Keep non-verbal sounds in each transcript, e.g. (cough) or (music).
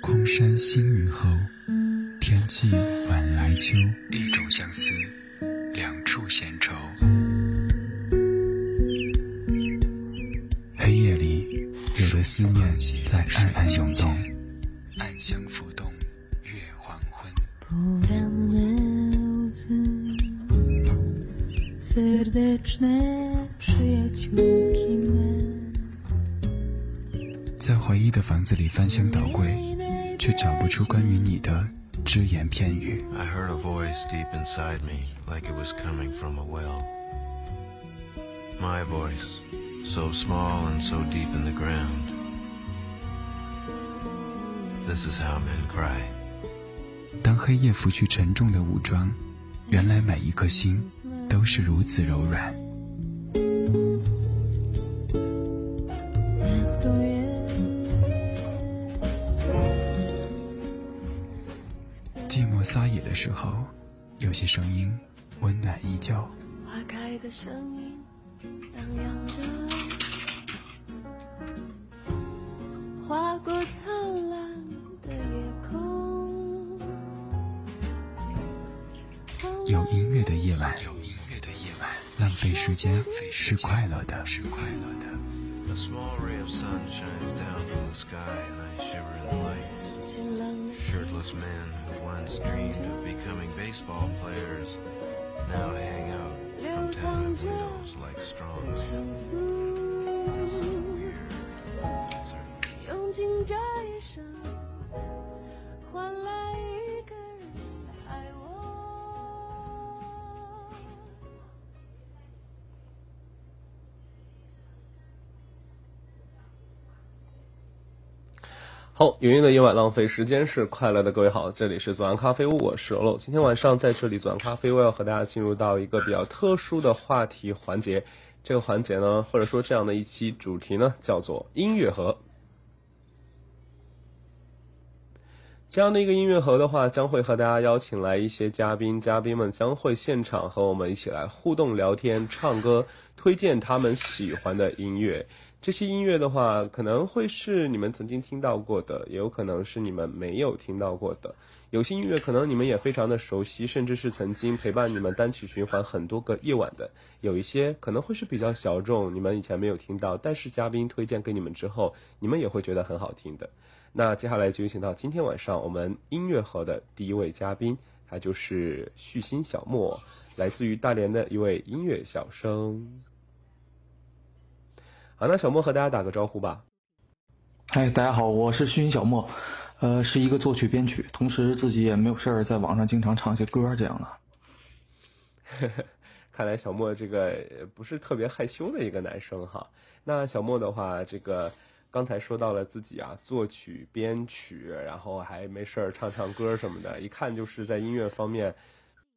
空山新雨后，天气晚来秋。一种相思，两处闲愁。黑夜里，有的思念在暗暗涌动，暗香浮动，月黄昏。在回忆的房子里翻箱倒柜，却找不出关于你的只言片语。I heard a voice deep inside me, like it was coming from a well. My voice, so small and so deep in the ground. This is how men cry. 当黑夜拂去沉重的武装，原来每一颗心都是如此柔软。好，有音的夜晚，浪费时间是快乐的。各位好，这里是左岸咖啡屋，我是欧楼。今天晚上在这里，左岸咖啡屋要和大家进入到一个比较特殊的话题环节。这个环节呢，或者说这样的一期主题呢，叫做音乐盒。这样的一个音乐盒的话，将会和大家邀请来一些嘉宾，嘉宾们将会现场和我们一起来互动、聊天、唱歌，推荐他们喜欢的音乐。这些音乐的话，可能会是你们曾经听到过的，也有可能是你们没有听到过的。有些音乐可能你们也非常的熟悉，甚至是曾经陪伴你们单曲循环很多个夜晚的。有一些可能会是比较小众，你们以前没有听到，但是嘉宾推荐给你们之后，你们也会觉得很好听的。那接下来就有请到今天晚上我们音乐盒的第一位嘉宾，他就是旭心小莫，来自于大连的一位音乐小生。好，那小莫和大家打个招呼吧。嗨，大家好，我是虚云小莫，呃，是一个作曲编曲，同时自己也没有事儿，在网上经常唱些歌这样的。(laughs) 看来小莫这个不是特别害羞的一个男生哈。那小莫的话，这个刚才说到了自己啊，作曲编曲，然后还没事儿唱唱歌什么的，一看就是在音乐方面，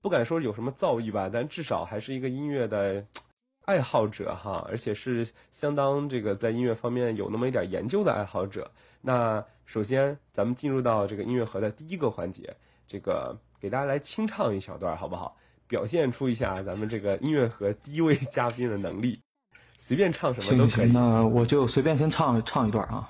不敢说有什么造诣吧，但至少还是一个音乐的。爱好者哈，而且是相当这个在音乐方面有那么一点研究的爱好者。那首先，咱们进入到这个音乐盒的第一个环节，这个给大家来清唱一小段，好不好？表现出一下咱们这个音乐盒第一位嘉宾的能力，随便唱什么都可以。那我就随便先唱唱一段啊。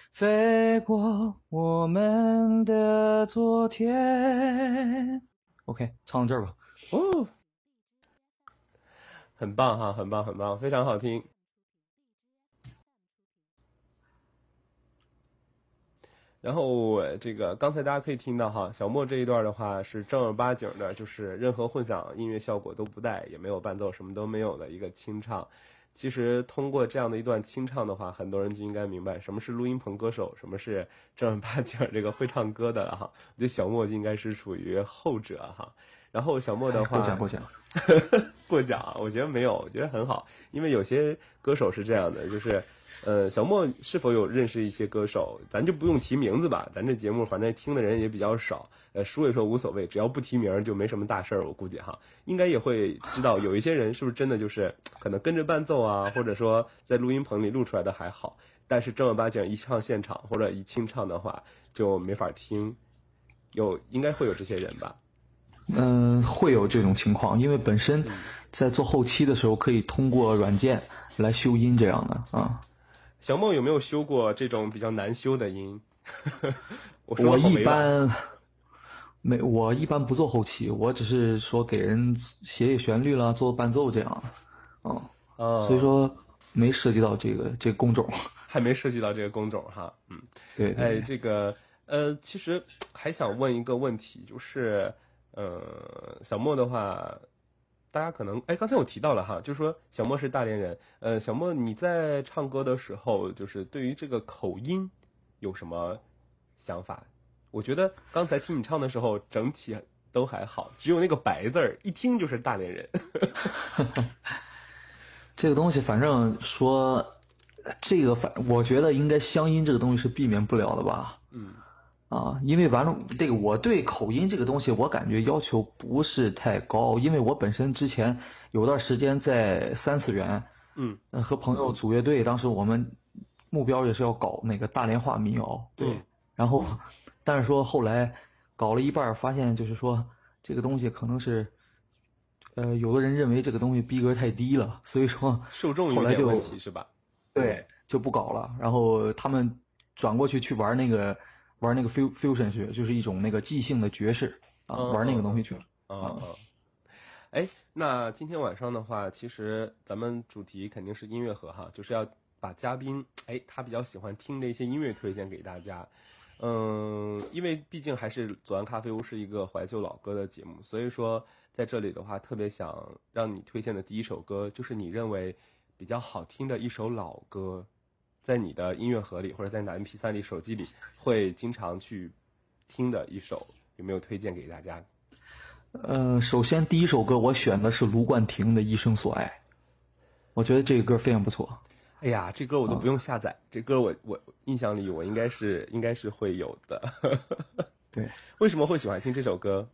飞过我们的昨天。OK，唱到这儿吧。哦，很棒哈，很棒，很棒，非常好听。然后我这个刚才大家可以听到哈，小莫这一段的话是正儿八经的，就是任何混响音乐效果都不带，也没有伴奏，什么都没有的一个清唱。其实通过这样的一段清唱的话，很多人就应该明白什么是录音棚歌手，什么是正儿八经这个会唱歌的了哈。我觉得小莫就应该是属于后者哈。然后小莫的话，过奖过奖，过奖 (laughs) 啊，我觉得没有，我觉得很好，因为有些歌手是这样的，就是。呃，小莫是否有认识一些歌手？咱就不用提名字吧，咱这节目反正听的人也比较少。呃，说一说无所谓，只要不提名就没什么大事儿。我估计哈，应该也会知道有一些人是不是真的就是可能跟着伴奏啊，或者说在录音棚里录出来的还好，但是正儿八经一唱现场或者一清唱的话就没法听。有应该会有这些人吧？嗯，会有这种情况，因为本身在做后期的时候可以通过软件来修音这样的啊。小梦有没有修过这种比较难修的音？(laughs) 我我一般没，我一般不做后期，我只是说给人写写旋律啦，做伴奏这样，嗯，所以说没涉及到这个这个工种，(laughs) 还没涉及到这个工种哈，嗯，对，哎，这个呃，其实还想问一个问题，就是呃，小莫的话。大家可能哎，刚才我提到了哈，就是说小莫是大连人，呃，小莫你在唱歌的时候，就是对于这个口音有什么想法？我觉得刚才听你唱的时候，整体都还好，只有那个“白”字儿，一听就是大连人。(laughs) 这个东西，反正说这个反，我觉得应该乡音这个东西是避免不了的吧？嗯。啊，因为完了，这个我对口音这个东西，我感觉要求不是太高，因为我本身之前有段时间在三次元，嗯，和朋友组乐队，当时我们目标也是要搞那个大连话民谣，对，然后，但是说后来搞了一半，发现就是说这个东西可能是，呃，有的人认为这个东西逼格太低了，所以说 (laughs) 受众后来就问题是吧？对，就不搞了，然后他们转过去去玩那个。玩那个 fusion 去，就是一种那个即兴的爵士啊，玩那个东西去了啊。哎，那今天晚上的话，其实咱们主题肯定是音乐盒哈，就是要把嘉宾哎他比较喜欢听的一些音乐推荐给大家。嗯，因为毕竟还是左岸咖啡屋是一个怀旧老歌的节目，所以说在这里的话，特别想让你推荐的第一首歌，就是你认为比较好听的一首老歌。在你的音乐盒里，或者在你的 M P 三里、手机里会经常去听的一首，有没有推荐给大家？呃，首先第一首歌我选的是卢冠廷的《一生所爱》，我觉得这个歌非常不错。哎呀，这歌我都不用下载，这歌我我印象里我应该是应该是会有的。对，(laughs) 为什么会喜欢听这首歌？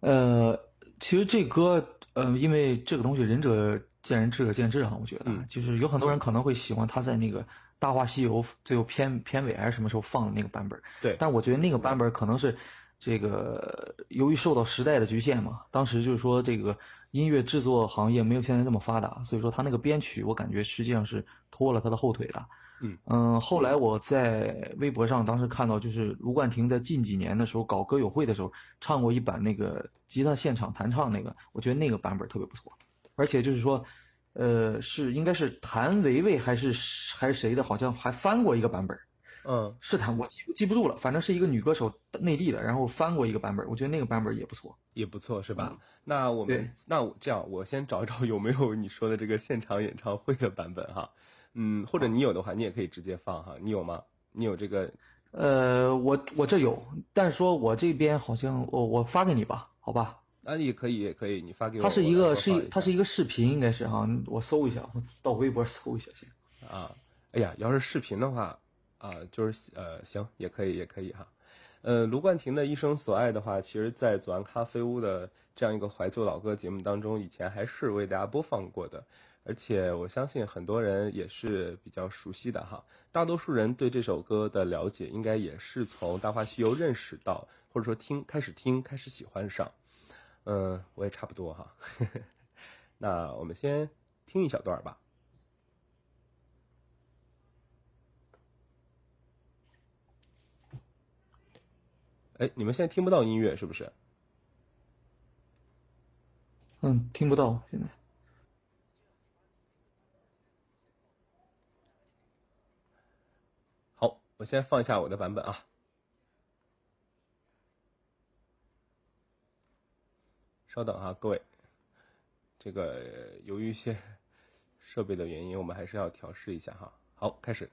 呃，其实这歌，呃，因为这个东西仁者。见仁，智者见智哈，我觉得，就是有很多人可能会喜欢他在那个《大话西游》最后片片尾还是什么时候放的那个版本。对。但我觉得那个版本可能是这个由于受到时代的局限嘛，当时就是说这个音乐制作行业没有现在这么发达，所以说他那个编曲我感觉实际上是拖了他的后腿的。嗯嗯，后来我在微博上当时看到，就是卢冠廷在近几年的时候搞歌友会的时候唱过一版那个吉他现场弹唱那个，我觉得那个版本特别不错。而且就是说，呃，是应该是谭维维还是还是谁的？好像还翻过一个版本。嗯，是谭，我记记不住了。反正是一个女歌手，内地的，然后翻过一个版本。我觉得那个版本也不错，也不错，是吧？那我们那我这样，我先找一找有没有你说的这个现场演唱会的版本哈。嗯，或者你有的话，你也可以直接放哈。你有吗？你有这个？呃，我我这有，但是说我这边好像我我发给你吧，好吧？啊，也可以，也可以，你发给我。它是一个是，它是一个视频，应该是哈，我搜一下，我到微博搜一下先。啊，哎呀，要是视频的话，啊，就是呃，行，也可以，也可以哈。呃，卢冠廷的一生所爱的话，其实，在左岸咖啡屋的这样一个怀旧老歌节目当中，以前还是为大家播放过的，而且我相信很多人也是比较熟悉的哈。大多数人对这首歌的了解，应该也是从《大话西游》认识到，或者说听开始听，开始喜欢上。嗯，我也差不多哈。(laughs) 那我们先听一小段吧。哎，你们现在听不到音乐是不是？嗯，听不到现在。好，我先放一下我的版本啊。稍等哈，各位，这个由于一些 (laughs) 设备的原因，我们还是要调试一下哈。好，开始。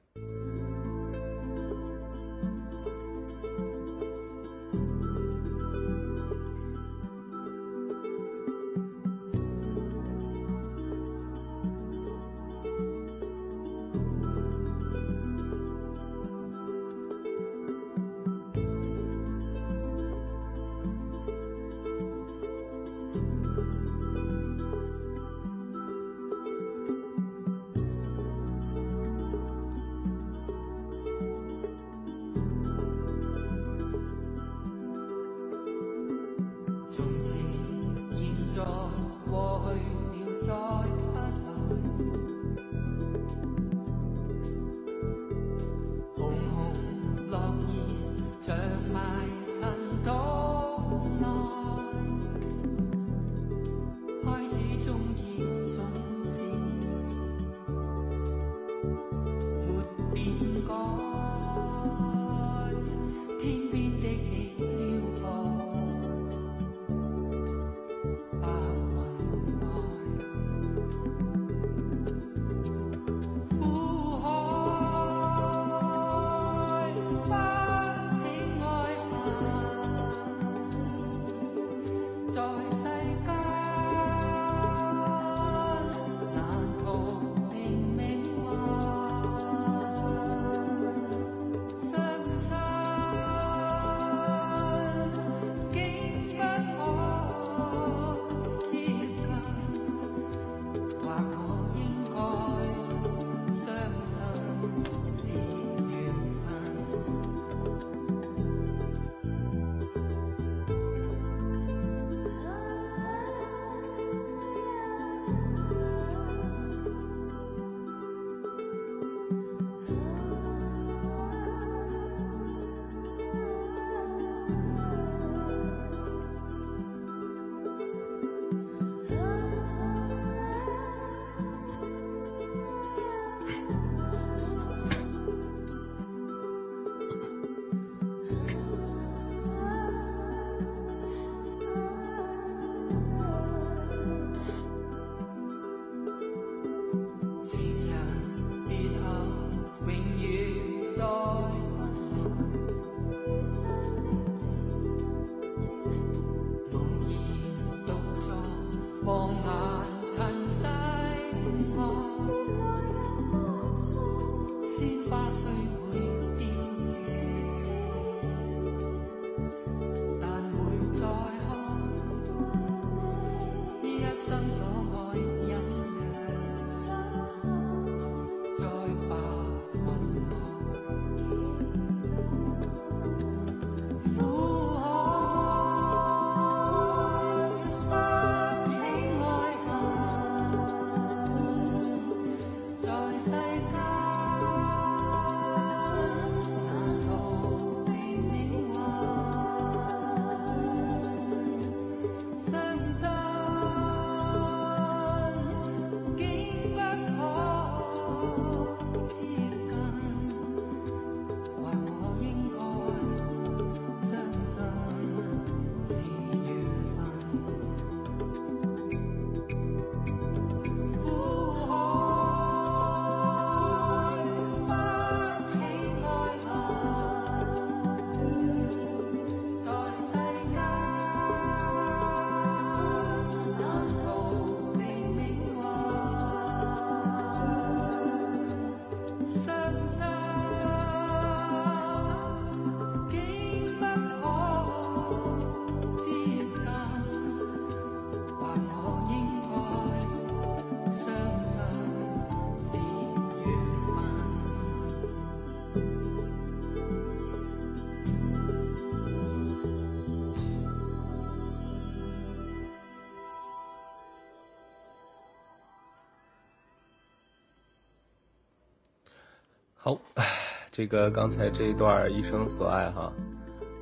这个刚才这一段一生所爱哈，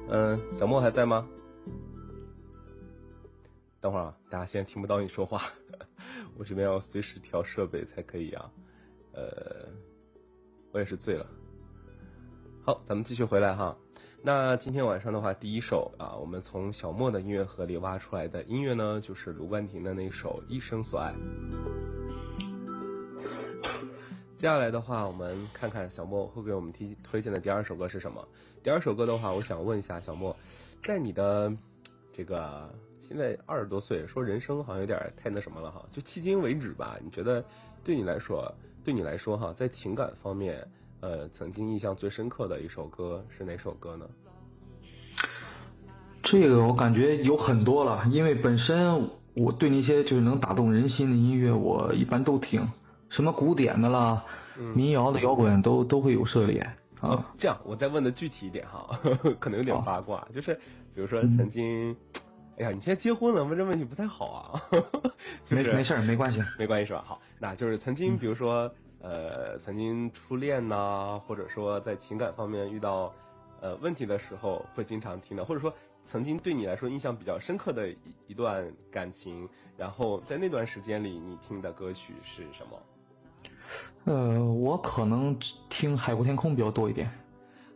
嗯，小莫还在吗？等会儿啊，大家现在听不到你说话，(laughs) 我这边要随时调设备才可以啊。呃，我也是醉了。好，咱们继续回来哈。那今天晚上的话，第一首啊，我们从小莫的音乐盒里挖出来的音乐呢，就是卢冠廷的那首《一生所爱》。接下来的话，我们看看小莫会给我们提推荐的第二首歌是什么。第二首歌的话，我想问一下小莫，在你的这个现在二十多岁，说人生好像有点太那什么了哈，就迄今为止吧，你觉得对你来说，对你来说哈，在情感方面。呃，曾经印象最深刻的一首歌是哪首歌呢？这个我感觉有很多了，因为本身我对那些就是能打动人心的音乐，我一般都听，什么古典的啦、民谣的、摇滚都都会有涉猎啊。这样，我再问的具体一点哈，(laughs) 可能有点八卦，就是比如说曾经，哎呀，你现在结婚了，问这问题不太好啊。(laughs) 没没事儿，没关系，没关系是吧？好，那就是曾经，比如说。呃，曾经初恋呐，或者说在情感方面遇到呃问题的时候，会经常听的，或者说曾经对你来说印象比较深刻的一一段感情，然后在那段时间里你听的歌曲是什么？呃，我可能听《海阔天空》比较多一点。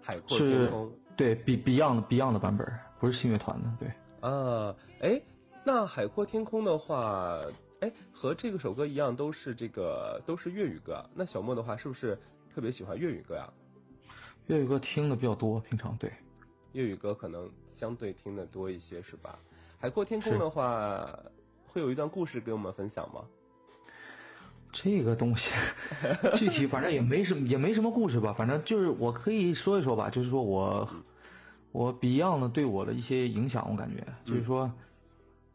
海阔天空，对，B Beyond Beyond 的版本，不是信乐团的，对。啊，哎，那《海阔天空》的话。哎，和这个首歌一样，都是这个都是粤语歌。那小莫的话，是不是特别喜欢粤语歌呀？粤语歌听的比较多，平常对。粤语歌可能相对听的多一些，是吧？海阔天空的话，会有一段故事给我们分享吗？这个东西具体反正也没什么，也没什么故事吧。反正就是我可以说一说吧，就是说我我 Beyond 对我的一些影响，我感觉就是说。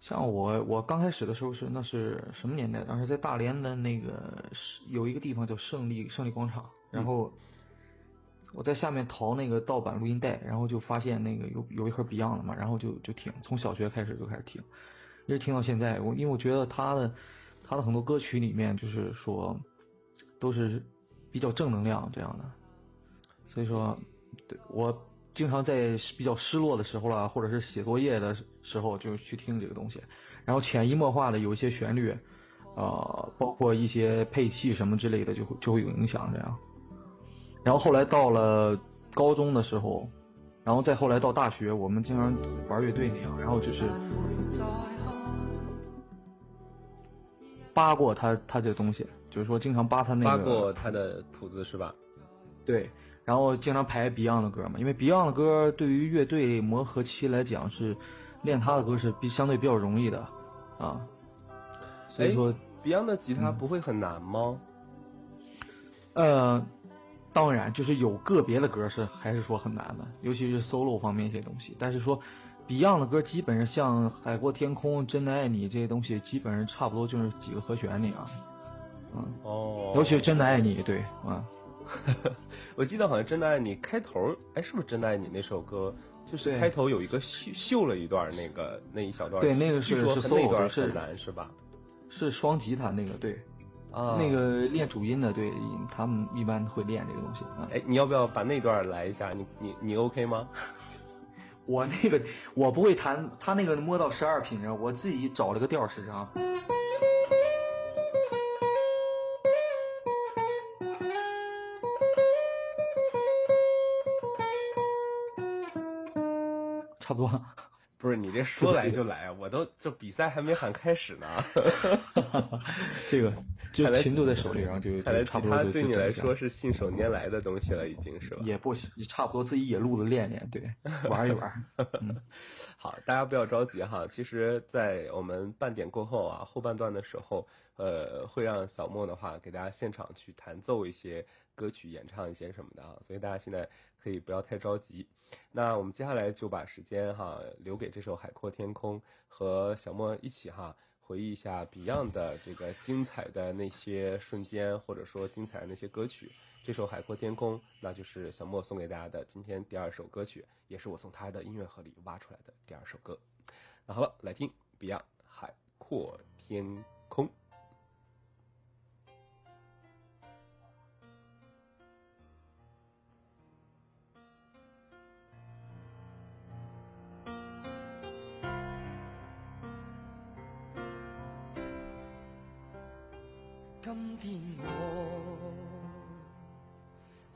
像我，我刚开始的时候是那是什么年代？当时在大连的那个是有一个地方叫胜利胜利广场，然后我在下面淘那个盗版录音带，然后就发现那个有有一盒 Beyond 的嘛，然后就就听，从小学开始就开始听，一直听到现在。我因为我觉得他的他的很多歌曲里面就是说都是比较正能量这样的，所以说对我。经常在比较失落的时候啦，或者是写作业的时候，就去听这个东西，然后潜移默化的有一些旋律，呃，包括一些配器什么之类的，就会就会有影响这样。然后后来到了高中的时候，然后再后来到大学，我们经常玩乐队那样，然后就是扒过他他这个东西，就是说经常扒他那个扒过他的谱子是吧？对。然后经常排 Beyond 的歌嘛，因为 Beyond 的歌对于乐队磨合期来讲是练他的歌是比相对比较容易的啊。所以说 Beyond 的吉他不会很难吗？呃，当然，就是有个别的歌是还是说很难的，尤其是 solo 方面一些东西。但是说 Beyond 的歌基本上像《海阔天空》《真的爱你》这些东西，基本上差不多就是几个和弦那样。嗯哦，尤其是《真的爱你》，对啊。(laughs) 我记得好像《真的爱你》开头，哎，是不是《真的爱你》那首歌？就是开头有一个秀秀了一段那个那一小段，对，那个是是那段很难是吧？是双吉他那个对，啊，那个练主音的，对他们一般会练这个东西。哎，你要不要把那段来一下？你你你 OK 吗？我那个 (laughs) 我不会弹，他那个摸到十二品，我自己找了个调试试啊。差不多，不是你这说来就来，我都这比赛还没喊开始呢。(laughs) 这个就琴都在手里，然后就看来吉他对你来说是信手拈来的东西了，已经是吧？也不行，也差不多自己野路子练练，对，玩一玩。(laughs) (laughs) 好，大家不要着急哈。其实，在我们半点过后啊，后半段的时候，呃，会让小莫的话给大家现场去弹奏一些歌曲，演唱一些什么的啊，所以大家现在可以不要太着急。那我们接下来就把时间哈留给这首《海阔天空》，和小莫一起哈回忆一下 Beyond 的这个精彩的那些瞬间，或者说精彩的那些歌曲。这首《海阔天空》，那就是小莫送给大家的今天第二首歌曲，也是我从他的音乐盒里挖出来的第二首歌。那好了，来听 Beyond《海阔天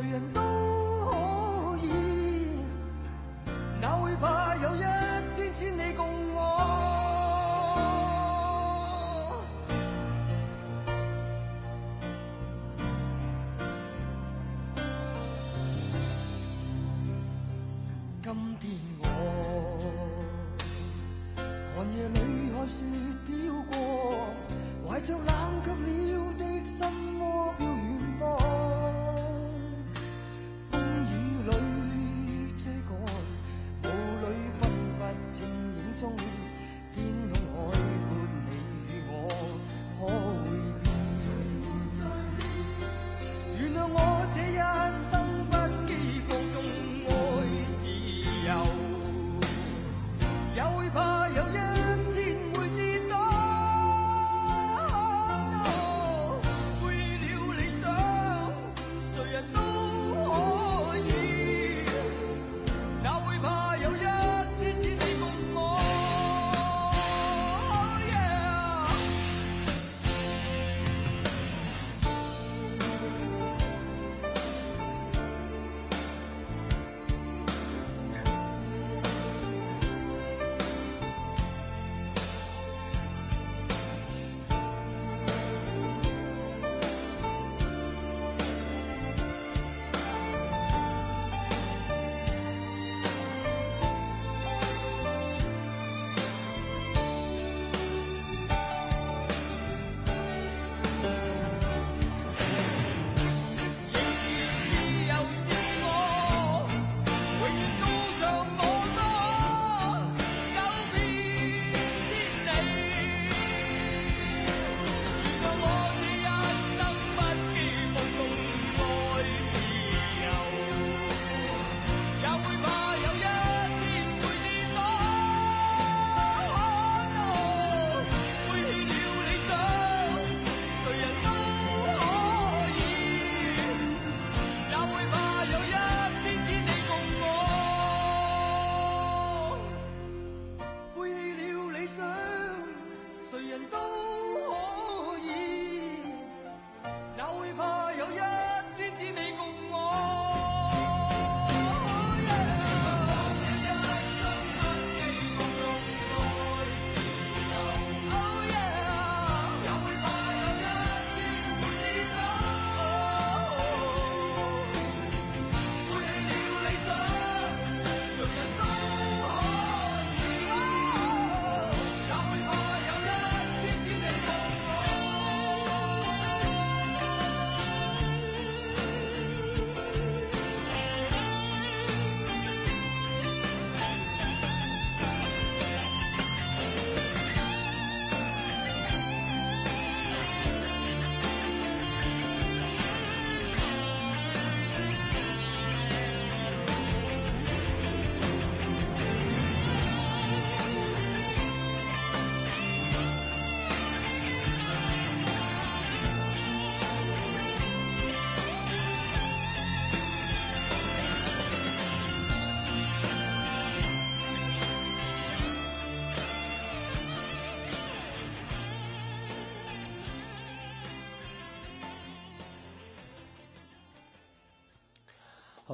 谁人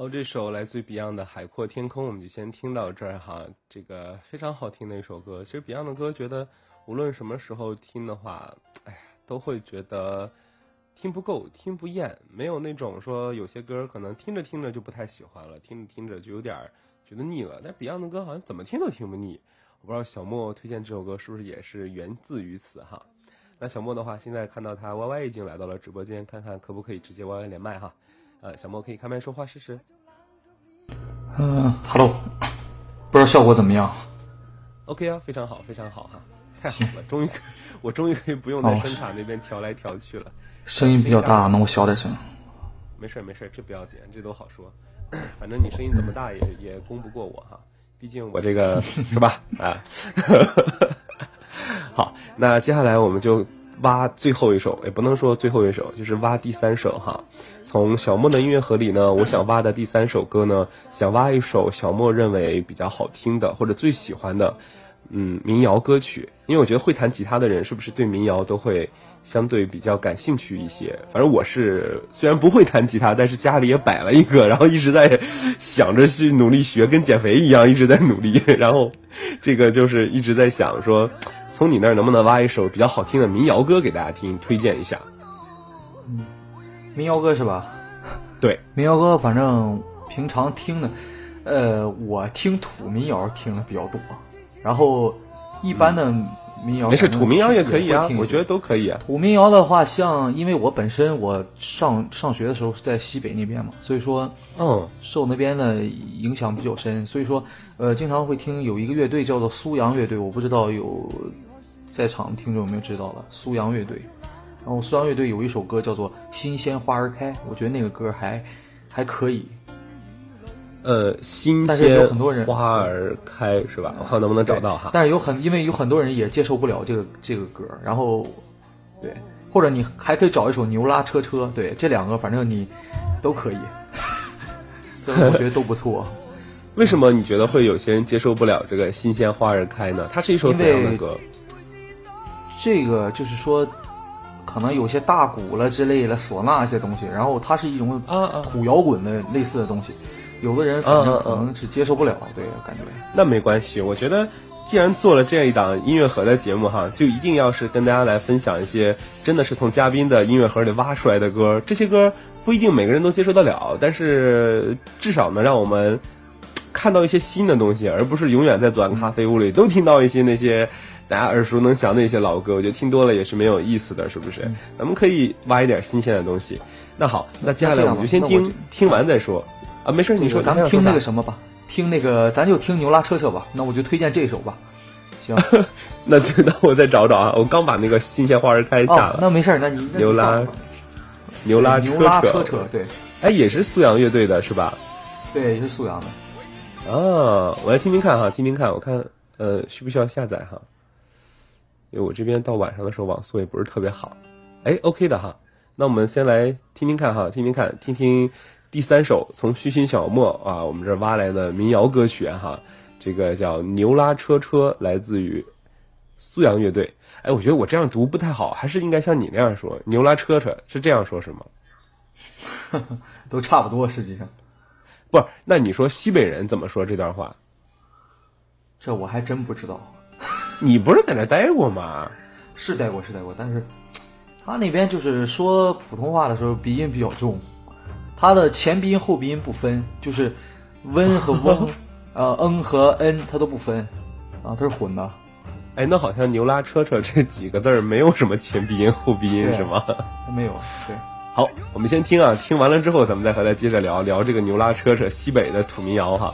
这首来自于 Beyond 的《海阔天空》，我们就先听到这儿哈。这个非常好听的一首歌。其实 Beyond 的歌，觉得无论什么时候听的话，哎呀，都会觉得听不够、听不厌，没有那种说有些歌可能听着听着就不太喜欢了，听着听着就有点觉得腻了。但 Beyond 的歌好像怎么听都听不腻。我不知道小莫推荐这首歌是不是也是源自于此哈？那小莫的话，现在看到他 Y Y 已经来到了直播间，看看可不可以直接 Y Y 连麦哈。呃，小莫可以开麦说话试试。嗯，Hello，不知道效果怎么样？OK 啊，非常好，非常好哈，(laughs) 太好了，终于，我终于可以不用在声卡那边调来调去了。声音比较大，那我小点声。没事没事，这不要紧，这都好说。反正你声音怎么大也也攻不过我哈，毕竟我这个是吧？啊，(laughs) 好，那接下来我们就挖最后一首，也不能说最后一首，就是挖第三首哈。从小莫的音乐盒里呢，我想挖的第三首歌呢，想挖一首小莫认为比较好听的或者最喜欢的，嗯，民谣歌曲。因为我觉得会弹吉他的人是不是对民谣都会相对比较感兴趣一些？反正我是虽然不会弹吉他，但是家里也摆了一个，然后一直在想着去努力学，跟减肥一样，一直在努力。然后这个就是一直在想说，从你那儿能不能挖一首比较好听的民谣歌给大家听，推荐一下。嗯民谣歌是吧？对，民谣歌反正平常听的，呃，我听土民谣听的比较多，然后一般的民谣没事，土民谣也可以啊，我觉得都可以啊。土民谣的话，像因为我本身我上上学的时候是在西北那边嘛，所以说，嗯，受那边的影响比较深，所以说，呃，经常会听有一个乐队叫做苏阳乐队，我不知道有在场听众有没有知道了，苏阳乐队。然后苏阳乐队有一首歌叫做《新鲜花儿开》，我觉得那个歌还还可以。呃，新鲜花儿开是吧？我看能不能找到哈。但是有很因为有很多人也接受不了这个这个歌，然后对，或者你还可以找一首《牛拉车车》，对，这两个反正你都可以，(laughs) 我觉得都不错。为什么你觉得会有些人接受不了这个《新鲜花儿开》呢？它是一首怎样的歌？这个就是说。可能有些大鼓了之类的唢呐一些东西，然后它是一种土摇滚的类似的东西，有的人反正可能是接受不了，对，感觉。那没关系，我觉得既然做了这样一档音乐盒的节目哈，就一定要是跟大家来分享一些真的是从嘉宾的音乐盒里挖出来的歌。这些歌不一定每个人都接受得了，但是至少能让我们看到一些新的东西，而不是永远在左岸咖啡屋里都听到一些那些。大家耳熟能详的一些老歌，我觉得听多了也是没有意思的，是不是？咱们可以挖一点新鲜的东西。那好，那接下来我们就先听听完再说。啊，没事，你说，咱们听那个什么吧，听那个，咱就听牛拉车车吧。那我就推荐这首吧。行，(laughs) 那就那我再找找啊。我刚把那个新鲜花儿开下了。那没事，那你牛拉牛拉牛拉车车对，哎，也是素阳乐队的是吧？对，也是素阳的。啊，我来听听看哈，听听看，我看呃需不需要下载哈。因为我这边到晚上的时候网速也不是特别好，哎，OK 的哈，那我们先来听听看哈，听听看，听听第三首从虚心小莫啊，我们这挖来的民谣歌曲哈，这个叫牛拉车车，来自于苏阳乐队。哎，我觉得我这样读不太好，还是应该像你那样说，牛拉车车是这样说，是吗？(laughs) 都差不多，实际上，不是，那你说西北人怎么说这段话？这我还真不知道。你不是在那待过吗？是待过，是待过，但是 (tsk) 他那边就是说普通话的时候鼻音比较重，他的前鼻音后鼻音不分，就是温和翁，(laughs) 呃嗯和嗯他都不分，啊，他是混的。哎，那好像牛拉车车这几个字儿没有什么前鼻音后鼻音是吗？没有，对。好，我们先听啊，听完了之后咱们再和他接着聊聊这个牛拉车车西北的土民谣哈。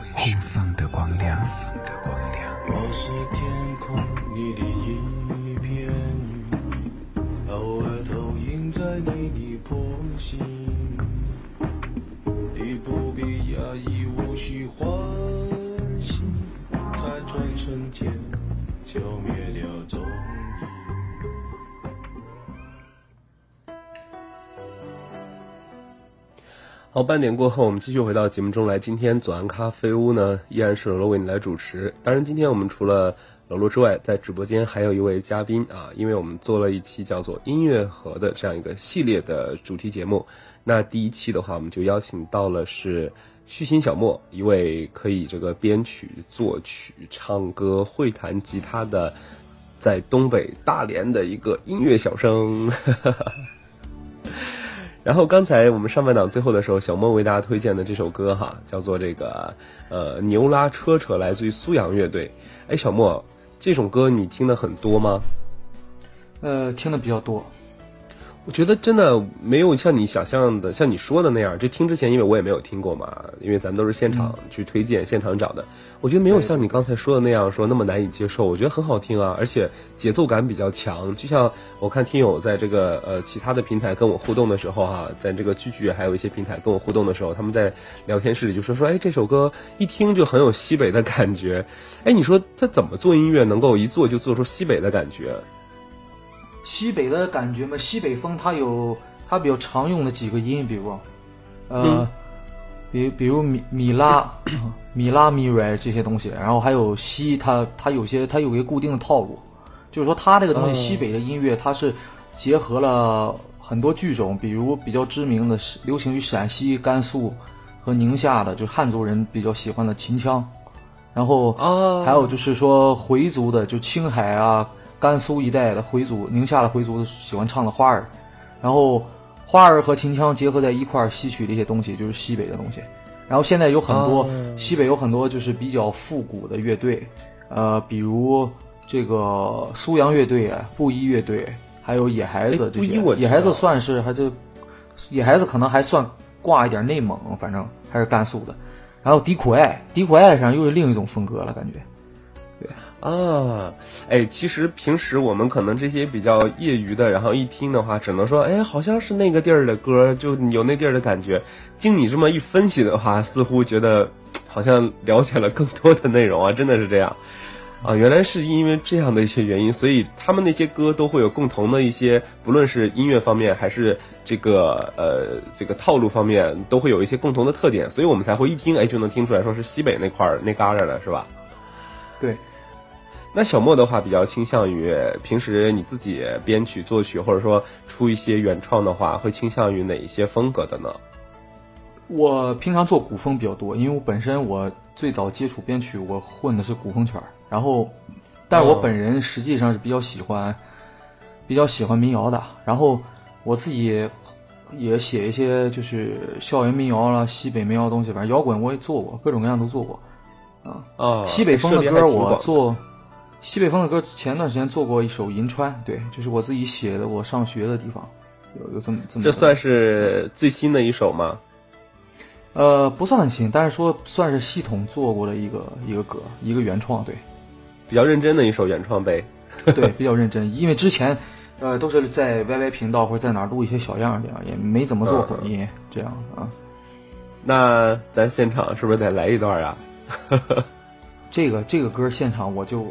互放的光亮。我是天空里的一片云，偶尔投影在你的波心。你不必压抑，无需欢喜，在转瞬间消灭了好，半点过后，我们继续回到节目中来。今天左岸咖啡屋呢，依然是罗罗为你来主持。当然，今天我们除了罗罗之外，在直播间还有一位嘉宾啊，因为我们做了一期叫做“音乐盒”的这样一个系列的主题节目。那第一期的话，我们就邀请到了是虚心小莫，一位可以这个编曲、作曲、唱歌、会弹吉他的，在东北大连的一个音乐小生。(laughs) 然后刚才我们上半场最后的时候，小莫为大家推荐的这首歌哈，叫做这个呃牛拉车车，来自于苏阳乐队。哎，小莫，这首歌你听的很多吗？呃，听的比较多。我觉得真的没有像你想象的，像你说的那样。就听之前，因为我也没有听过嘛，因为咱们都是现场去推荐、现场找的。我觉得没有像你刚才说的那样说那么难以接受。我觉得很好听啊，而且节奏感比较强。就像我看听友在这个呃其他的平台跟我互动的时候哈，在这个聚聚还有一些平台跟我互动的时候，他们在聊天室里就说说，哎，这首歌一听就很有西北的感觉。哎，你说他怎么做音乐能够一做就做出西北的感觉？西北的感觉嘛，西北风它有它比较常用的几个音，比如，呃，比比如米米拉、(clears throat) 米拉米瑞这些东西，然后还有西，它它有些它有一个固定的套路，就是说它这个东西西北的音乐，它是结合了很多剧种，比如比较知名的流行于陕西、甘肃和宁夏的，就是汉族人比较喜欢的秦腔，然后还有就是说回族的，就青海啊。甘肃一带的回族、宁夏的回族喜欢唱的花儿，然后花儿和秦腔结合在一块儿，吸取的一些东西就是西北的东西。然后现在有很多西北有很多就是比较复古的乐队，呃，比如这个苏阳乐队、布衣乐队，还有野孩子这些。野孩子算是还是野孩子可能还算挂一点内蒙，反正还是甘肃的。然后迪苦艾，迪苦艾上又是另一种风格了，感觉。对。啊，哎，其实平时我们可能这些比较业余的，然后一听的话，只能说，哎，好像是那个地儿的歌，就有那地儿的感觉。经你这么一分析的话，似乎觉得好像了解了更多的内容啊，真的是这样 (laughs) 啊。原来是因为这样的一些原因，所以他们那些歌都会有共同的一些，不论是音乐方面还是这个呃这个套路方面，都会有一些共同的特点，所以我们才会一听，哎，就能听出来说是西北那块儿那旮旯的，是吧？对。那小莫的话比较倾向于平时你自己编曲作曲，或者说出一些原创的话，会倾向于哪一些风格的呢？我平常做古风比较多，因为我本身我最早接触编曲，我混的是古风圈然后，但是我本人实际上是比较喜欢，比较喜欢民谣的。然后我自己也写一些就是校园民谣啦、西北民谣东西，反正摇滚我也做过，各种各样都做过。啊啊，西北风的歌我做。西北风的歌，前段时间做过一首《银川》，对，就是我自己写的，我上学的地方，有有这么这么。这算是最新的一首吗？呃，不算很新，但是说算是系统做过的一个一个歌，一个原创，对。比较认真的一首原创呗。对，(laughs) 比较认真，因为之前，呃，都是在 YY 频道或者在哪录一些小样这样，也没怎么做混音这样啊。那咱现场是不是得来一段啊？(laughs) 这个这个歌现场我就。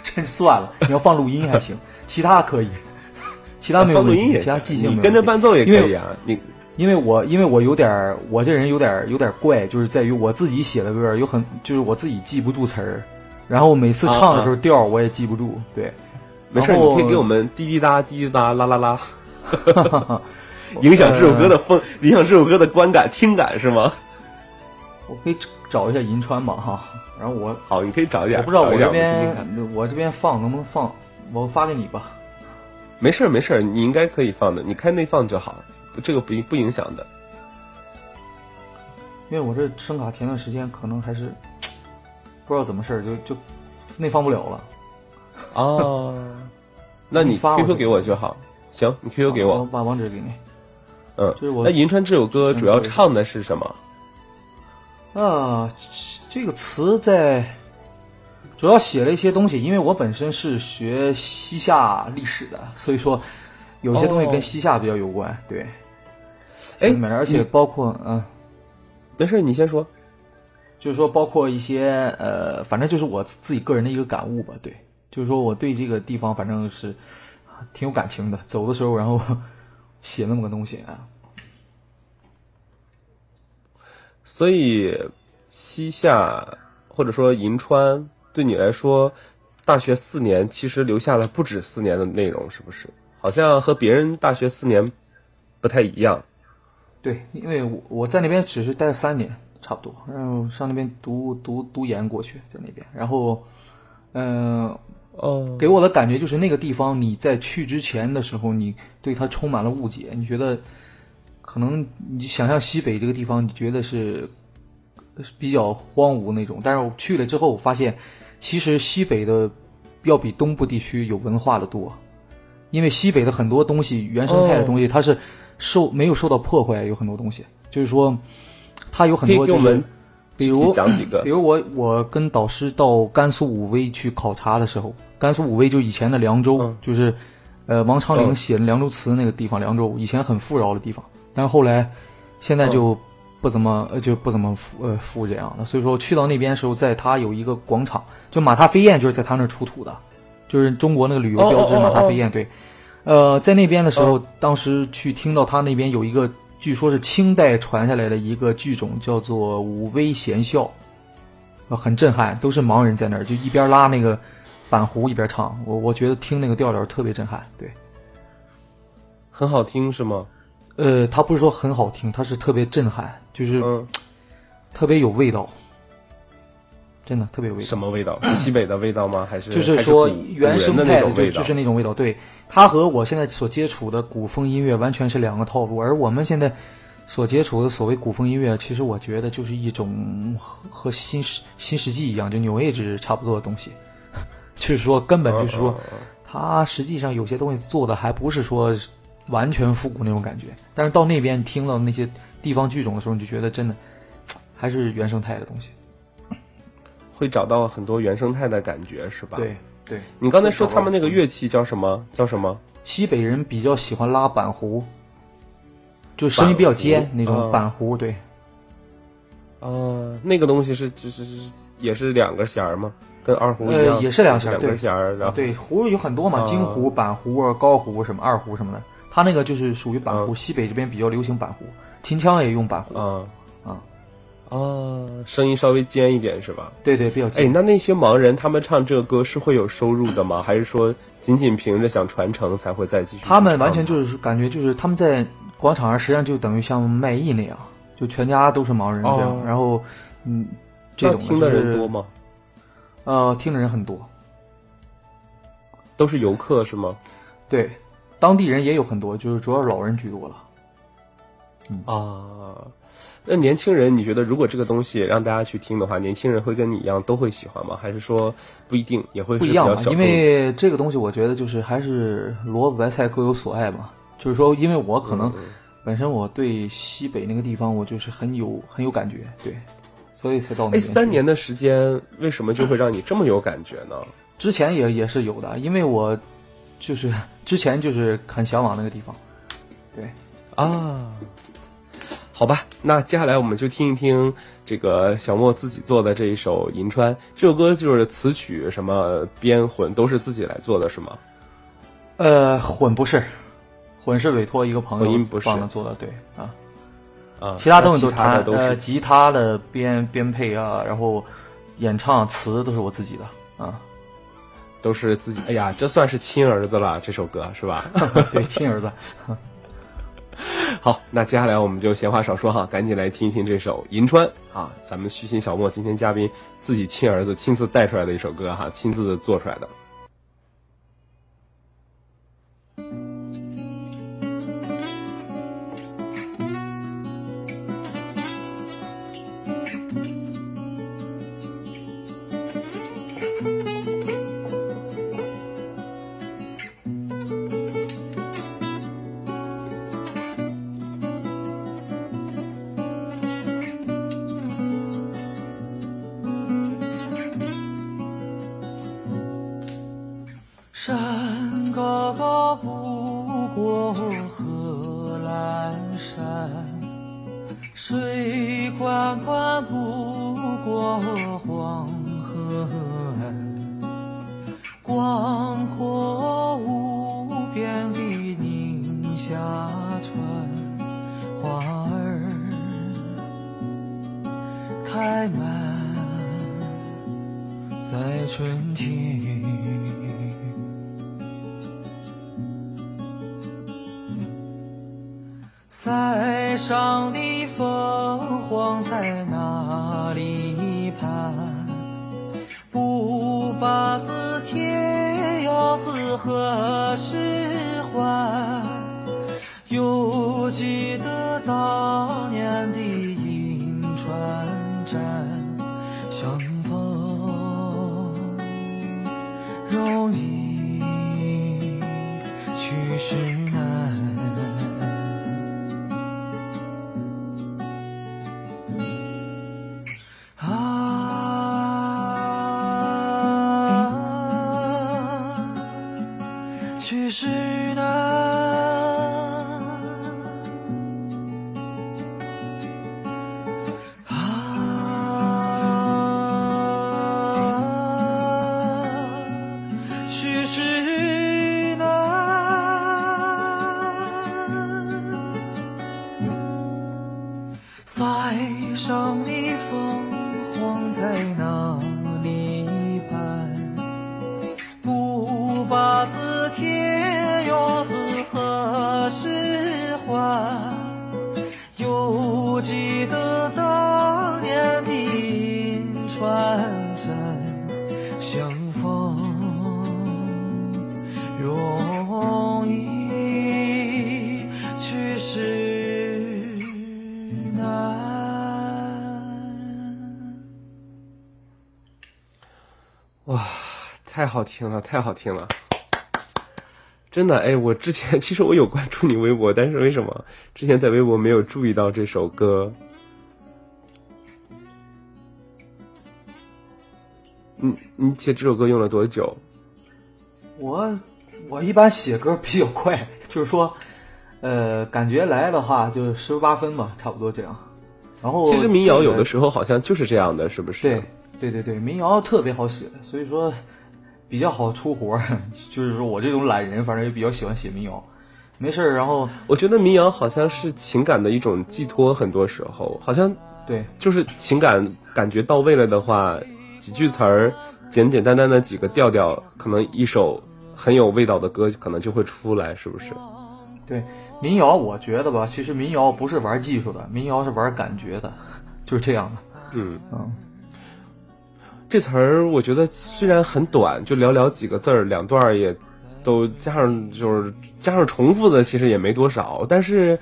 (laughs) 真算了，你要放录音还行，其他可以，其他没有录音其他即兴你跟着伴奏也可以啊。你因为我因为我有点我这人有点有点怪，就是在于我自己写的歌有很就是我自己记不住词儿，然后每次唱的时候调我也记不住。对，没事，你可以给我们滴滴答滴滴答啦啦啦，(laughs) 影响这首歌的风，影响这首歌的观感听感是吗？我可以找一下银川吧哈。然后我好，你可以找一点。我不知道我这边我这边放能不能放，我发给你吧。没事儿没事儿，你应该可以放的，你开内放就好，这个不不影响的。因为我这声卡前段时间可能还是不知道怎么事儿，就就内放不了了。哦，(laughs) 那你 QQ 给我就好。行，你 QQ 给我，我把网址给你。嗯，那银川这首歌主要唱的是什么？啊。这个词在主要写了一些东西，因为我本身是学西夏历史的，所以说有些东西跟西夏比较有关。对，哎，而且包括嗯，没事，你先说。就是说，包括一些呃，反正就是我自己个人的一个感悟吧。对，就是说我对这个地方反正是挺有感情的。走的时候，然后写那么个东西啊，所以。西夏或者说银川，对你来说，大学四年其实留下了不止四年的内容，是不是？好像和别人大学四年不太一样。对，因为我我在那边只是待了三年，差不多，然后上那边读读读研过去，在那边，然后，嗯，哦，给我的感觉就是那个地方，你在去之前的时候，你对它充满了误解，你觉得可能你想象西北这个地方，你觉得是。比较荒芜那种，但是我去了之后，我发现其实西北的要比东部地区有文化的多。因为西北的很多东西，原生态的东西，它是受没有受到破坏，有很多东西，就是说，它有很多就是比如讲几个。比如我我跟导师到甘肃武威去考察的时候，甘肃武威就以前的凉州，嗯。就是呃王昌龄嗯。写的《凉州词》那个地方，凉州以前很富饶的地方，但是后来现在就不怎么呃就不怎么富呃富这样的，所以说去到那边的时候，在他有一个广场，就马踏飞燕就是在他那儿出土的，就是中国那个旅游标志哦哦哦马踏飞燕，对，呃，在那边的时候，哦当时去听到他那边有一个，据说是清代传下来的一个剧种，叫做武威弦笑，呃，很震撼，都是盲人在那儿，就一边拉那个板胡一边唱，我我觉得听那个调调特别震撼，对，很好听是吗？呃，他不是说很好听，他是特别震撼，就是嗯，特别有味道，真的特别有味道。什么味道？西北的味道吗？还是就是说原生古人的就那种味道？就是那种味道。对，它和我现在所接触的古风音乐完全是两个套路，而我们现在所接触的所谓古风音乐，其实我觉得就是一种和和新世新世纪一样，就 New Age 差不多的东西。(laughs) 就是说，根本就是说，它实际上有些东西做的还不是说完全复古那种感觉，但是到那边你听到那些地方剧种的时候，你就觉得真的 (tsk) 还是原生态的东西。会找到很多原生态的感觉是吧？对。对，你刚才说他们那个乐器叫什么？叫什么？西北人比较喜欢拉板胡，就声音比较尖那种嗯板胡，对，呃，那个东西是是是是也是两个弦儿吗？跟二胡一样？呃，也是两弦，两个弦儿，然后对，胡有很多嘛，啊京胡、板胡、啊、高胡什么二胡什么的，他那个就是属于板胡，嗯西北这边比较流行板胡，秦腔也用板胡，啊啊啊，声音稍微尖一点是吧？对对，比较尖哎，尖。那那些盲人他们唱这个歌是会有收入的吗？(coughs) 还是说仅仅凭着想传承才会再继续？他们完全就是感觉就是他们在广场上，实际上就等于像卖艺那样，就全家都是盲人这样，哦然后嗯，这种那听的人多？吗？呃，听的人很多，都是游客是吗？对，当地人也有很多，就是主要是老人居多了。啊，那年轻人，你觉得如果这个东西让大家去听的话，年轻人会跟你一样都会喜欢吗？还是说不一定，也会不一样嘛，因为这个东西我觉得就是还是萝卜白菜各有所爱嘛。就是说，因为我可能本身我对西北那个地方我就是很有很有感觉，对，所以才到那哎，三年的时间，为什么就会让你这么有感觉呢？之前也也是有的，因为我就是之前就是很向往那个地方，对。啊，好吧，那接下来我们就听一听这个小莫自己做的这一首《银川》。这首歌就是词曲什么编混都是自己来做的，是吗？呃，混不是，混是委托一个朋友混音不是帮他做的，对啊。啊，其他东西都弹，其他的都是呃，吉他的编编配啊，然后演唱词都是我自己的啊。都是自己。哎呀，这算是亲儿子了，这首歌是吧？(laughs) 对，亲儿子。(laughs) 好，那接下来我们就闲话少说哈，赶紧来听一听这首《银川》啊，咱们虚心小莫今天嘉宾自己亲儿子亲自带出来的一首歌哈，亲自做出来的。山怀上你，凤凰在哪？太好听了，太好听了！真的，哎，我之前其实我有关注你微博，但是为什么之前在微博没有注意到这首歌？你你写这首歌用了多久？我我一般写歌比较快，就是说，呃，感觉来的话就十八分吧，差不多这样。然后其实民谣有的时候好像就是这样的，是不是？对对对对，民谣特别好写，所以说比较好出活儿。(laughs) 就是说我这种懒人，反正也比较喜欢写民谣。没事儿，然后我觉得民谣好像是情感的一种寄托，很多时候好像对就是情感感觉到位了的话，几句词儿，简简单单的几个调调，可能一首很有味道的歌可能就会出来，是不是？对民谣，我觉得吧，其实民谣不是玩技术的，民谣是玩感觉的，就是这样的。嗯嗯，这词儿我觉得虽然很短，就寥寥几个字儿，两段儿也都加上就是加上重复的，其实也没多少。但是，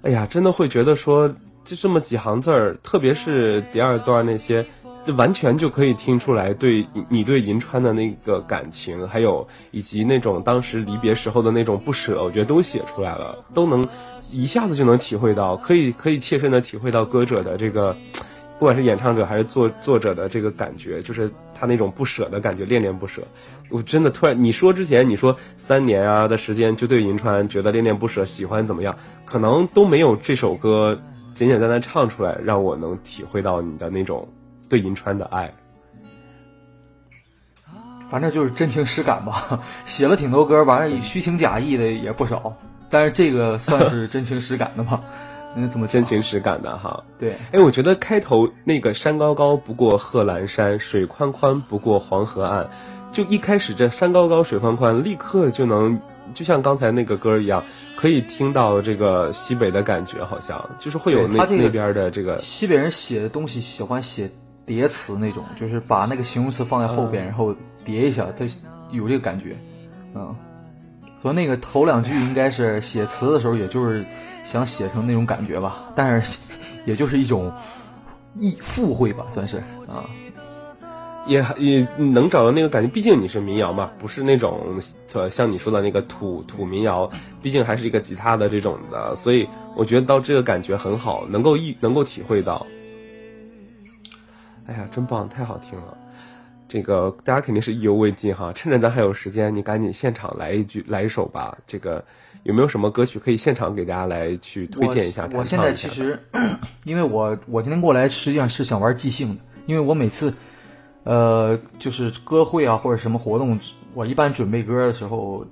哎呀，真的会觉得说，就这么几行字儿，特别是第二段那些，就完全就可以听出来对你对银川的那个感情，还有以及那种当时离别时候的那种不舍，我觉得都写出来了，都能一下子就能体会到，可以可以切身的体会到歌者的这个。不管是演唱者还是作作者的这个感觉，就是他那种不舍的感觉，恋恋不舍。我真的突然你说之前你说三年啊的时间就对银川觉得恋恋不舍，喜欢怎么样，可能都没有这首歌简简单单唱出来，让我能体会到你的那种对银川的爱。反正就是真情实感吧。写了挺多歌，完了虚情假意的也不少，但是这个算是真情实感的吧。嗯，怎么真情实感的哈。对，哎，我觉得开头那个山高高不过贺兰山，水宽宽不过黄河岸，就一开始这山高高水宽宽，立刻就能就像刚才那个歌一样，可以听到这个西北的感觉，好像就是会有那这个那边的这个西北人写的东西喜欢写叠词那种，就是把那个形容词放在后边，嗯然后叠一下，他有这个感觉。嗯，所以那个头两句应该是写词的时候，也就是想写成那种感觉吧，但是也就是一种意附会吧，算是啊。也也能找到那个感觉，毕竟你是民谣嘛，不是那种呃像你说的那个土土民谣，毕竟还是一个吉他的这种的，所以我觉得到这个感觉很好，能够意能够体会到。哎呀，真棒，太好听了！这个大家肯定是意犹未尽哈，趁着咱还有时间，你赶紧现场来一句来一首吧。这个有没有什么歌曲可以现场给大家来去推荐一下？我我现在其实，因为我我今天过来实际上是想玩即兴的，因为我每次，呃，就是歌会啊或者什么活动，我一般准备歌的时候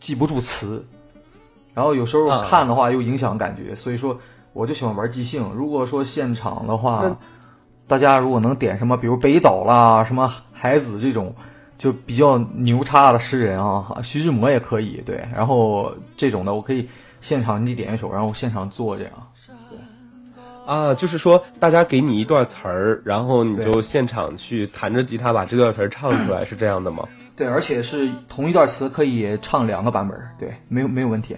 记不住词，然后有时候啊看的话又影响感觉，所以说我就喜欢玩即兴。如果说现场的话，大家如果能点什么，比如北岛啦、什么海子这种。就比较牛叉的诗人啊，徐志摩也可以对，然后这种的我可以现场你点一首，然后现场做这样。啊，就是说大家给你一段词儿，然后你就现场去弹着吉他把这段词儿唱出来，(clears throat) 是这样的吗？对，而且是同一段词可以唱两个版本，对，没有没有问题。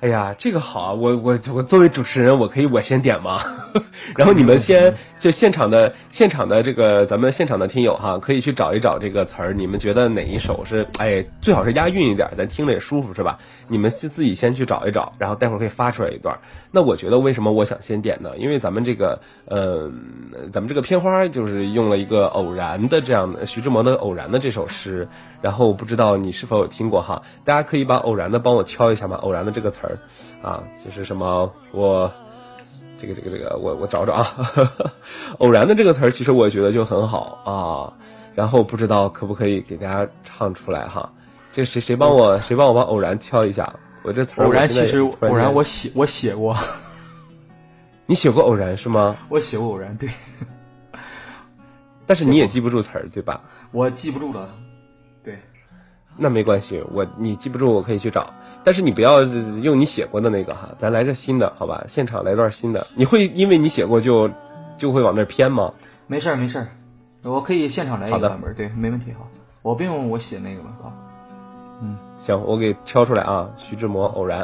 哎呀，这个好啊！我我我作为主持人，我可以我先点吗？(laughs) 然后你们先就现场的现场的这个咱们现场的听友哈，可以去找一找这个词儿，你们觉得哪一首是哎最好是押韵一点，咱听着也舒服是吧？你们自自己先去找一找，然后待会儿可以发出来一段。那我觉得为什么我想先点呢？因为咱们这个呃，咱们这个片花就是用了一个偶然的这样的徐志摩的偶然的这首诗，然后我不知道你是否有听过哈？大家可以把偶然的帮我敲一下吗？偶然的这个词儿啊，就是什么我。这个这个这个，我我找找啊，偶然的这个词儿，其实我觉得就很好啊。然后不知道可不可以给大家唱出来哈？这谁谁帮我谁帮我把偶然敲一下？我这词儿偶然其实偶然我写我写过，(laughs) 你写过偶然是吗？我写过偶然，对，但是你也记不住词儿，对吧？我记不住了。对，那没关系，我你记不住，我可以去找。但是你不要用你写过的那个哈，咱来个新的，好吧？现场来段新的。你会因为你写过就就会往那儿偏吗？没事儿没事儿，我可以现场来一个版本，对，没问题。好，我不用我写那个了啊。行，我给敲出来啊。徐志摩《偶然》，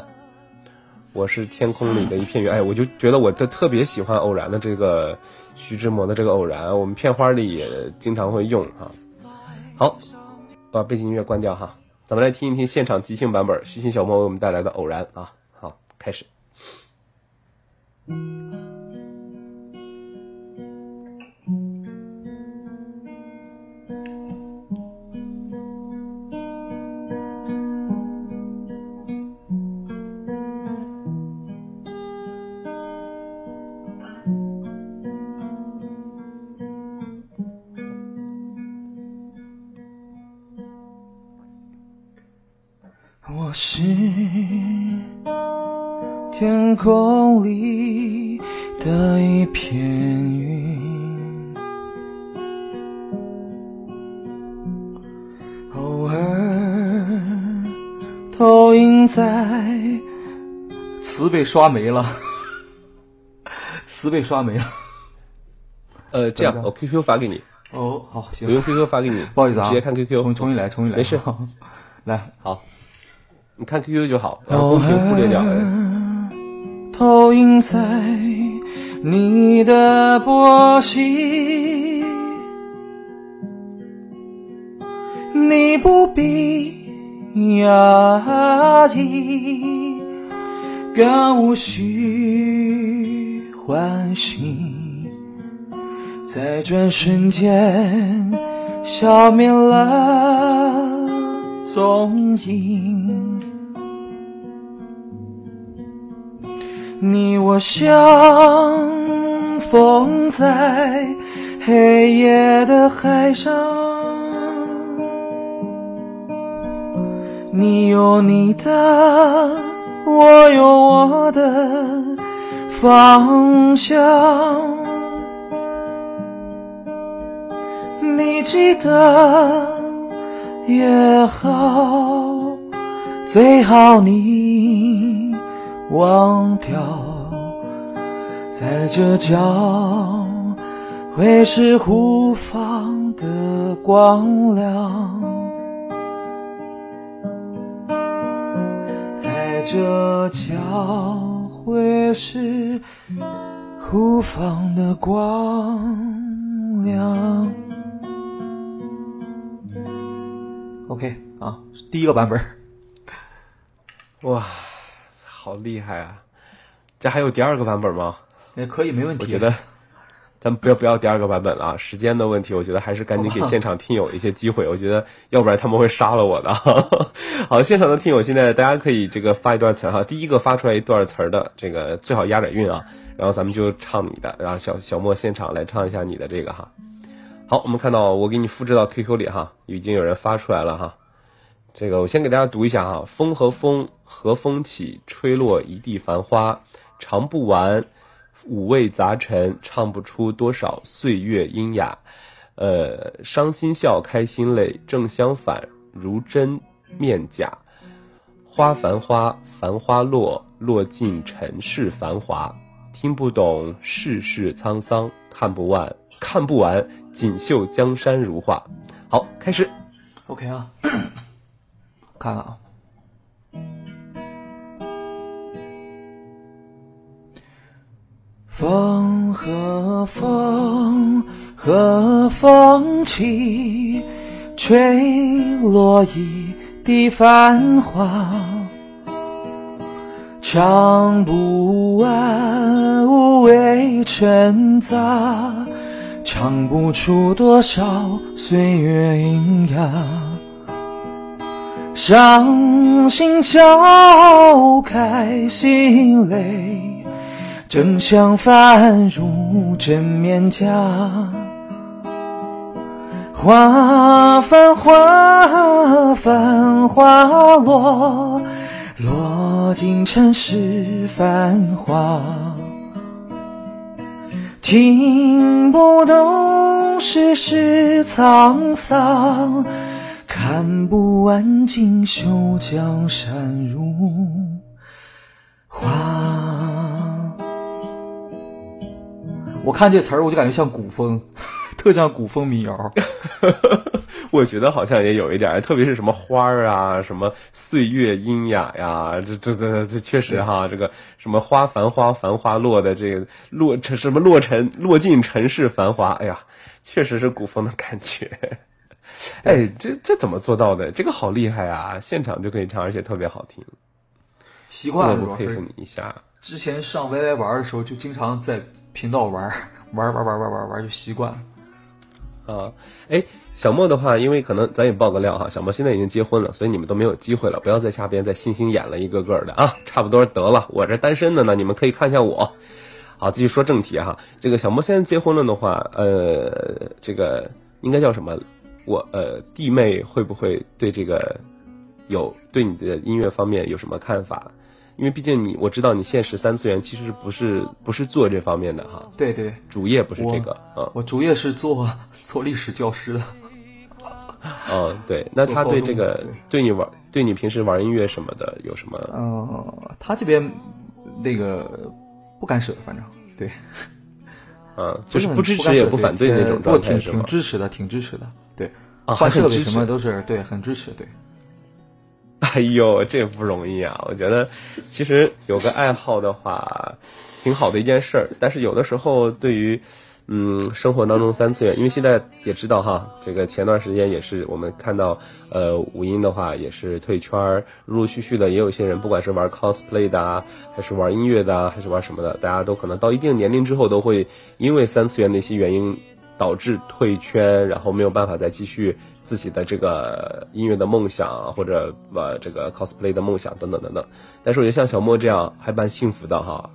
我是天空里的一片云。(laughs) 哎，我就觉得我特特别喜欢《偶然》的这个徐志摩的这个《偶然》，我们片花里也经常会用哈。好，把背景音乐关掉哈，咱们来听一听现场即兴版本，徐欣小莫为我们带来的《偶然》啊。好，开始。被刷没了，(laughs) 词被刷没了。呃，这样我 QQ 发给你，哦，好，行。我，用 QQ 发给你，(laughs) 不好意思啊，直接看 QQ，重重新来，重新来，没事，(laughs) 来，好，你看 QQ 就好，然后公屏忽略掉。哎。投影在你的波心，你不必压抑，更无需欢喜，在转瞬间消灭了踪影。你我相逢在黑夜的海上，你有你的，我的方向。你记得也好，最好你忘掉，在这交会是互放的光亮，这将会是互放的光亮。OK 啊，第一个版本。哇，好厉害啊！这还有第二个版本吗？也可以，没问题。我觉得咱们不要不要第二个版本了啊，时间的问题，我觉得还是赶紧给现场听友一些机会，我觉得要不然他们会杀了我的。(laughs) 好，现场的听友现在大家可以这个发一段词儿哈，第一个发出来一段词儿的，这个最好押点韵啊，然后咱们就唱你的，然后小小莫现场来唱一下你的这个哈。好，我们看到我给你复制到 QQ 里哈，已经有人发出来了哈。这个我先给大家读一下哈，风和风，和风起，吹落一地繁花，唱不完，五味杂陈，唱不出多少岁月阴雅。呃，伤心笑，开心泪，正相反，如真面假。花繁花，繁花落，落尽尘世繁华。听不懂世事沧桑，看不完，看不完，锦绣江山如画。好，开始。OK 啊，(coughs) 看看啊。风和风和风起，吹落一地繁华。唱不完无味陈杂，唱不出多少岁月喑哑。伤心笑，开心泪，正相反，如真面颊。花繁花，繁花落，落尽尘世繁华。听不懂世事沧桑，看不完锦绣江山如画。我看这词儿，我就感觉像古风，特像古风民谣。(laughs) 我觉得好像也有一点儿，特别是什么花儿啊，什么岁月阴雅呀，这这这这确实哈，这个什么花繁花繁花落的这个落成什么落尘落尽尘世繁华，哎呀，确实是古风的感觉。哎，这这怎么做到的？这个好厉害啊！现场就可以唱，而且特别好听。习惯了，我佩服你一下。之前上 YY 玩的时候，就经常在频道玩玩玩玩玩玩玩，就习惯了。啊，哎，小莫的话，因为可能咱也爆个料哈，小莫现在已经结婚了，所以你们都没有机会了，不要在下边再星星演了一个个的啊，差不多得了，我这单身的呢，你们可以看一下我。好，继续说正题哈，这个小莫现在结婚了的话，呃，这个应该叫什么？我呃，弟妹会不会对这个有对你的音乐方面有什么看法？因为毕竟你我知道你现实三次元其实不是不是做这方面的哈，对对，主业不是这个啊，我主业是做 (laughs) 做历史教师的。(laughs) 哦，对，那他对这个对你玩对你平时玩音乐什么的有什么？嗯，他这边那个不干涉，反正对，嗯，(laughs) 就是不支持也不反对那种状态是吗？挺支持的，挺支持的，对，啊，换设备什么都是对，很支持，对。(laughs) 哎呦，这不容易啊！我觉得，其实有个爱好的话，挺好的一件事儿。但是有的时候，对于，嗯，生活当中三次元，因为现在也知道哈，这个前段时间也是我们看到，呃，五音的话也是退圈儿，陆陆续续的也有些人，不管是玩 cosplay 的啊，还是玩音乐的啊，还是玩什么的，大家都可能到一定年龄之后，都会因为三次元的一些原因导致退圈，然后没有办法再继续。自己的这个音乐的梦想，或者呃这个 cosplay 的梦想等等等等，但是我觉得像小莫这样还蛮幸福的哈，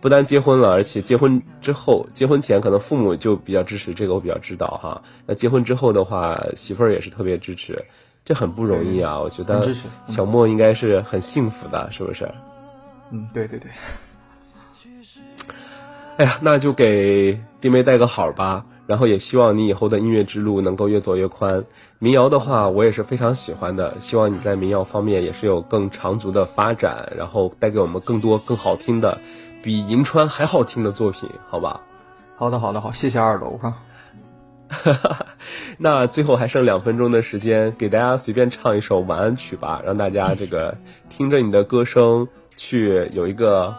不但结婚了，而且结婚之后，结婚前可能父母就比较支持，这个我比较知道哈。那结婚之后的话，媳妇儿也是特别支持，这很不容易啊。我觉得小莫应该是很幸福的，是不是？嗯，对对对。哎呀，那就给弟妹带个好吧。然后也希望你以后的音乐之路能够越走越宽。民谣的话，我也是非常喜欢的。希望你在民谣方面也是有更长足的发展，然后带给我们更多更好听的，比银川还好听的作品，好吧？(laughs) 好的，好的，好，谢谢二楼哈。(laughs) 那最后还剩两分钟的时间，给大家随便唱一首晚安曲吧，让大家这个听着你的歌声去有一个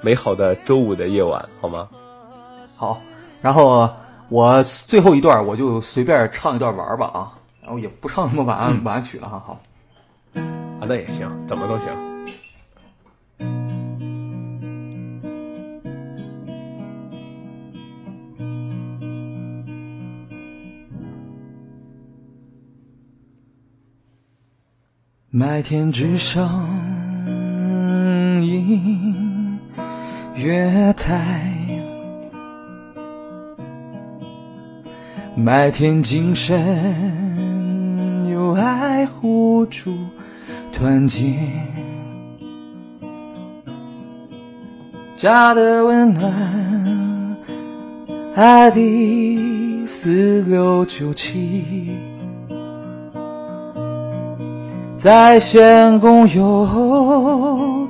美好的周五的夜晚，好吗？好，然后。我最后一段我就随便唱一段玩吧啊，然后也不唱什么晚安晚安曲了哈，好，啊那也行，怎么都行。麦田之上，映月台。麦田精神有爱互助团结，家的温暖，爱的四六九七，在线共有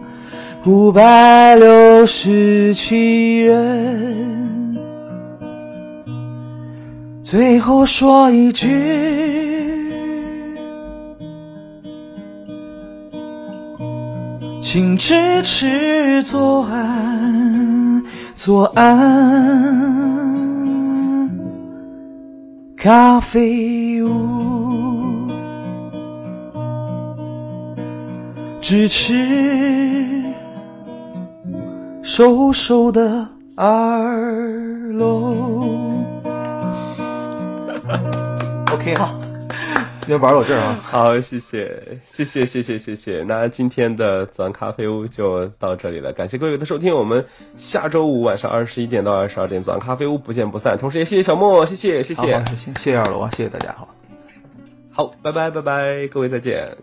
五百六十七人。最后说一句，请支持左岸，左岸咖啡屋，支持瘦瘦的二楼。OK 哈，今天玩到这儿啊，(laughs) 好，谢谢，谢谢，谢谢，谢谢。那今天的早安咖啡屋就到这里了，感谢各位的收听，我们下周五晚上二十一点到二十二点早安咖啡屋不见不散。同时也谢谢小莫，谢谢，谢谢，谢谢二楼啊，谢谢大家，好，好，拜拜，拜拜，各位再见。